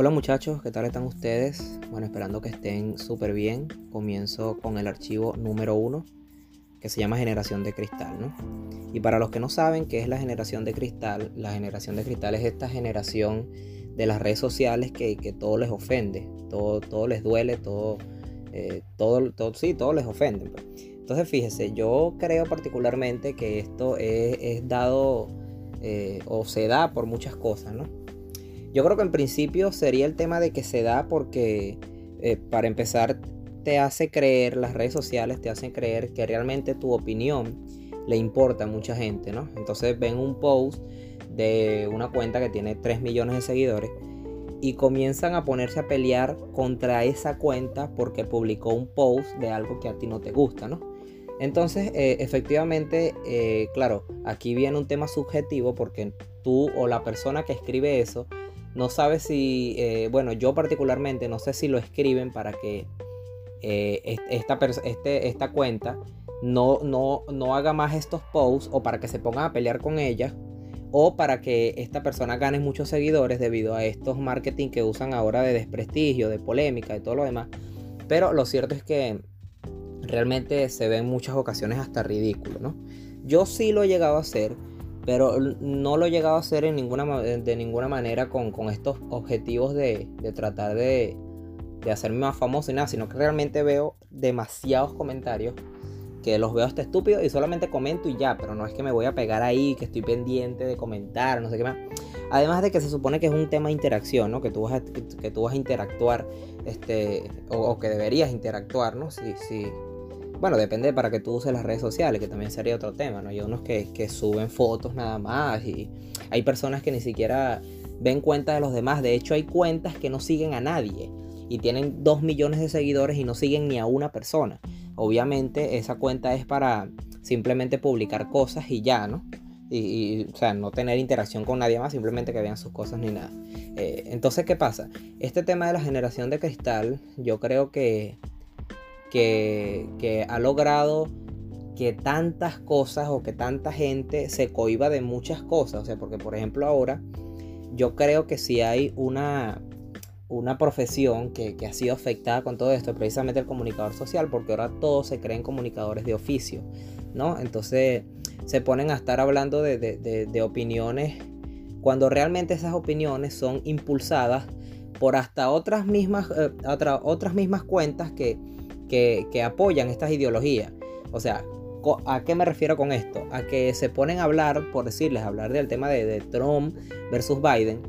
Hola muchachos, ¿qué tal están ustedes? Bueno, esperando que estén súper bien. Comienzo con el archivo número uno, que se llama generación de cristal, ¿no? Y para los que no saben qué es la generación de cristal, la generación de cristal es esta generación de las redes sociales que, todo les ofende, todo, todo les duele, todo, eh, todo, todo, sí, todo les ofende. Pues. Entonces fíjese, yo creo particularmente que esto es, dado eh, o se da por muchas cosas, ¿no? Yo creo que en principio sería el tema de que se da porque, eh, para empezar, te hace creer, las redes sociales te hacen creer que realmente tu opinión le importa a mucha gente, ¿no? Entonces ven un post de una cuenta que tiene 3 millones de seguidores y comienzan a ponerse a pelear contra esa cuenta porque publicó un post de algo que a ti no te gusta, ¿no? Entonces, eh, efectivamente, eh, claro, aquí viene un tema subjetivo porque tú o la persona que escribe eso no sabe si, eh, bueno, yo particularmente no sé si lo escriben para que eh, esta, este, esta cuenta no, no, no haga más estos posts o para que se pongan a pelear con ella o para que esta persona gane muchos seguidores debido a estos marketing que usan ahora de desprestigio, de polémica y todo lo demás. Pero lo cierto es que realmente se ve en muchas ocasiones hasta ridículo, ¿no? Yo sí lo he llegado a hacer pero no lo he llegado a hacer en ninguna, de ninguna manera con, estos objetivos de, tratar de, de, hacerme más famoso y nada, sino que realmente veo demasiados comentarios que los veo hasta estúpidos y solamente comento y ya, pero no es que me voy a pegar ahí, que estoy pendiente de comentar, no sé qué más. Además de que se supone que es un tema de interacción, ¿no? Que tú vas a, que, tú vas a interactuar, este, o, que deberías interactuar, ¿no? Si, si, bueno, depende para que tú uses las redes sociales, que también sería otro tema, ¿no? Hay unos que, suben fotos nada más y hay personas que ni siquiera ven cuenta de los demás. De hecho, hay cuentas que no siguen a nadie y tienen 2 millones de seguidores y no siguen ni a una persona. Obviamente esa cuenta es para simplemente publicar cosas y ya, ¿no? Y, o sea, no tener interacción con nadie más, simplemente que vean sus cosas ni nada. Eh, entonces, ¿qué pasa? Este tema de la generación de cristal, yo creo que que, ha logrado que tantas cosas o que tanta gente se cohiba de muchas cosas. O sea, porque por ejemplo ahora yo creo que si hay una, una profesión que, ha sido afectada con todo esto, precisamente el comunicador social, porque ahora todos se creen comunicadores de oficio, ¿no? Entonces se ponen a estar hablando de, opiniones cuando realmente esas opiniones son impulsadas por hasta otras mismas, eh, otras mismas cuentas que, que, apoyan estas ideologías. O sea, ¿a qué me refiero con esto? A que se ponen a hablar, por decirles, hablar del tema de, Trump versus Biden.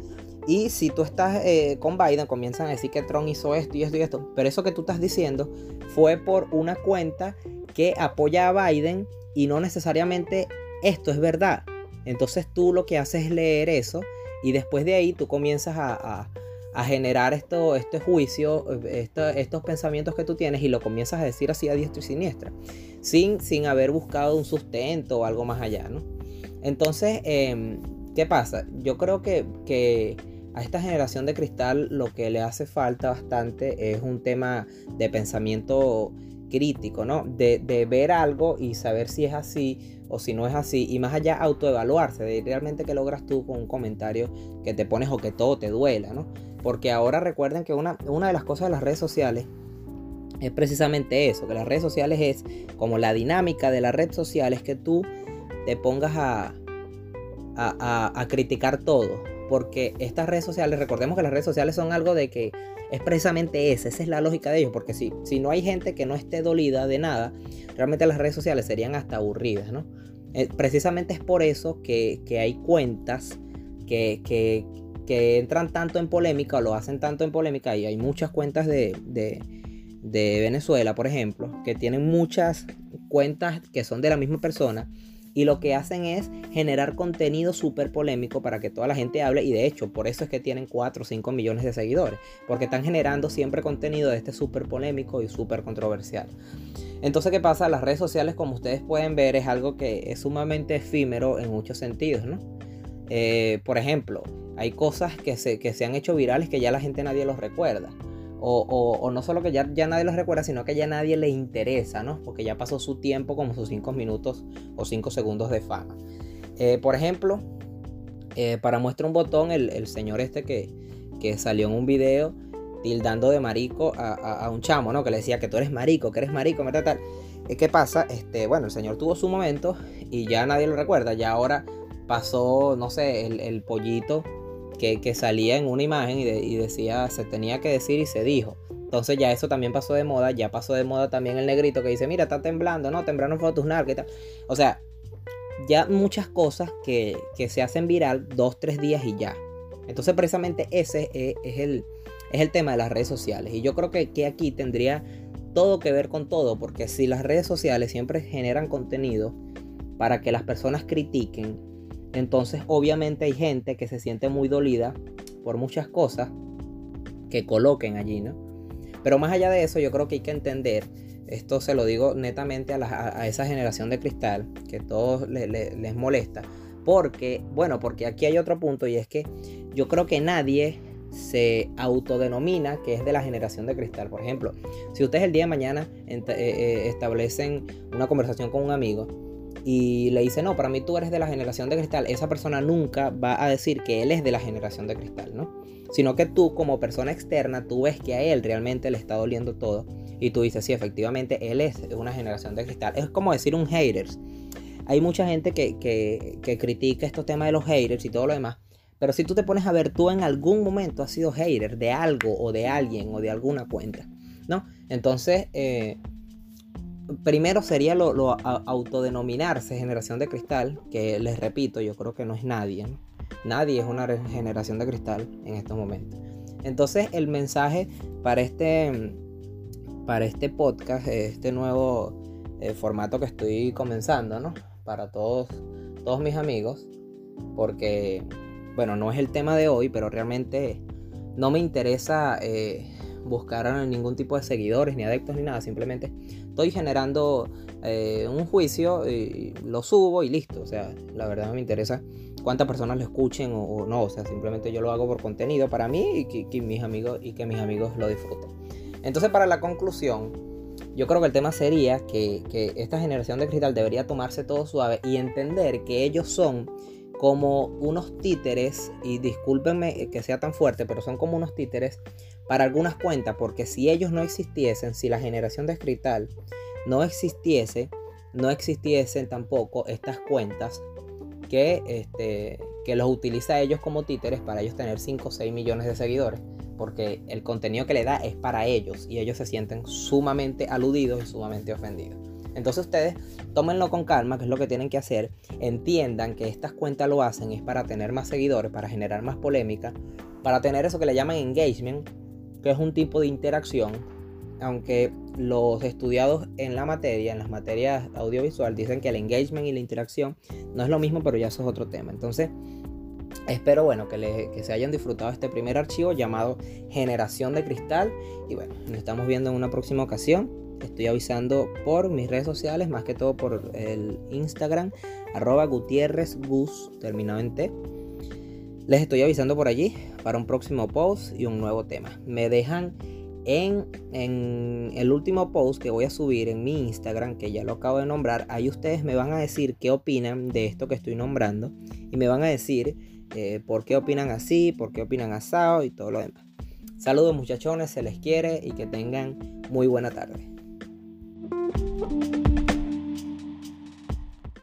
Y si tú estás eh, con Biden, comienzan a decir que Trump hizo esto y esto y esto. Pero eso que tú estás diciendo fue por una cuenta que apoya a Biden y no necesariamente esto es verdad. Entonces tú lo que haces es leer eso y después de ahí tú comienzas a, a generar esto, este juicio, estos pensamientos que tú tienes y lo comienzas a decir así a diestra y siniestra, sin, sin haber buscado un sustento o algo más allá, ¿no? Entonces, em, ¿qué pasa? Yo creo que, que, a esta generación de cristal lo que le hace falta bastante es un tema de pensamiento crítico, ¿no? De, ver algo y saber si es así o si no es así, y más allá autoevaluarse, de realmente que logras tú con un comentario que te pones o que todo te duela, ¿no? Porque ahora recuerden que una, de las cosas de las redes sociales es precisamente eso, que las redes sociales es como la dinámica de la red social es que tú te pongas a, criticar todo. Porque estas redes sociales, recordemos que las redes sociales son algo de que es precisamente esa, esa es la lógica de ellos. Porque si, si no hay gente que no esté dolida de nada, realmente las redes sociales serían hasta aburridas, ¿no? Eh, precisamente es por eso que, hay cuentas que, que entran tanto en polémica o lo hacen tanto en polémica y hay muchas cuentas de, Venezuela, por ejemplo, que tienen muchas cuentas que son de la misma persona y lo que hacen es generar contenido súper polémico para que toda la gente hable y de hecho por eso es que tienen 4 o 5 millones de seguidores porque están generando siempre contenido de este súper polémico y súper controversial. Entonces qué pasa las redes sociales como ustedes pueden ver es algo que es sumamente efímero en muchos sentidos no eh, por ejemplo hay cosas que se, que se han hecho virales que ya la gente nadie los recuerda. O, no solo que ya, nadie los recuerda, sino que ya nadie le interesa, ¿no? Porque ya pasó su tiempo como sus 5 minutos o 5 segundos de fama. Eh, por ejemplo, eh, para muestra un botón, el, señor este que, que salió en un video tildando de marico a, un chamo, ¿no? Que le decía que tú eres marico, que eres marico, me tal. ¿Qué pasa? Este, bueno, el señor tuvo su momento y ya nadie lo recuerda. Ya ahora pasó, no sé, el, pollito que, salía en una imagen y, decía, se tenía que decir y se dijo. Entonces ya eso también pasó de moda, ya pasó de moda también el negrito que dice, mira, está temblando, no, temblaron fue narcos y tal. O sea, ya muchas cosas que, se hacen viral dos, tres días y ya. Entonces precisamente ese es, el, es el tema de las redes sociales. Y yo creo que, que aquí tendría todo que ver con todo, porque si las redes sociales siempre generan contenido para que las personas critiquen, entonces obviamente hay gente que se siente muy dolida por muchas cosas que coloquen allí, ¿no? Pero más allá de eso, yo creo que hay que entender, esto se lo digo netamente a, esa generación de cristal, que todos les molesta, porque, bueno, porque aquí hay otro punto y es que yo creo que nadie se autodenomina que es de la generación de cristal. Por ejemplo, si ustedes el día de mañana eh, eh, establecen una conversación con un amigo y le dice, no, para mí tú eres de la generación de cristal, esa persona nunca va a decir que él es de la generación de cristal, ¿no? Sino que tú como persona externa, tú ves que a él realmente le está doliendo todo y tú dices, sí, efectivamente, él es una generación de cristal. Es como decir un haters. Hay mucha gente que, que, critica estos temas de los haters y todo lo demás. Pero si tú te pones a ver, tú en algún momento has sido hater de algo o de alguien o de alguna cuenta, ¿no? Entonces, eh, primero sería lo, autodenominarse generación de cristal, que les repito, yo creo que no es nadie. Nadie es una generación de cristal en estos momentos. Entonces el mensaje para este, para este podcast, este nuevo eh, formato que estoy comenzando, ¿no? Para todos, todos mis amigos, porque, bueno, no es el tema de hoy, pero realmente no me interesa eh, buscar ningún tipo de seguidores, ni adeptos, ni nada. Simplemente estoy generando eh, un juicio y lo subo y listo. O sea, la verdad no me interesa cuántas personas lo escuchen o, no. O sea, simplemente yo lo hago por contenido para mí y que, mis amigos, y que mis amigos lo disfruten. Entonces, para la conclusión, yo creo que el tema sería que, que esta generación de cristal debería tomarse todo suave y entender que ellos son como unos títeres, y discúlpenme que sea tan fuerte, pero son como unos títeres para algunas cuentas, porque si ellos no existiesen, si la generación de cristal no existiese, no existiesen tampoco estas cuentas que, este, que los utiliza ellos como títeres para ellos tener 5 o 6 millones de seguidores, porque el contenido que le da es para ellos y ellos se sienten sumamente aludidos y sumamente ofendidos. Entonces ustedes tómenlo con calma, que es lo que tienen que hacer. Entiendan que estas cuentas lo hacen es para tener más seguidores, para generar más polémica, para tener eso que le llaman engagement, que es un tipo de interacción. Aunque los estudiados en la materia, en las materias audiovisual, dicen que el engagement y la interacción no es lo mismo, pero ya eso es otro tema. Entonces, Espero bueno que, que, se hayan disfrutado este primer archivo llamado Generación de Cristal. Y bueno, nos estamos viendo en una próxima ocasión estoy avisando por mis redes sociales, más que todo por el Instagram, arroba Gutiérrez Gus, terminado en T. Les estoy avisando por allí para un próximo post y un nuevo tema. Me dejan en, en, el último post que voy a subir en mi Instagram, que ya lo acabo de nombrar, ahí ustedes me van a decir qué opinan de esto que estoy nombrando y me van a decir eh, por qué opinan así, por qué opinan asado y todo lo demás. Saludos muchachones, se les quiere y que tengan muy buena tarde.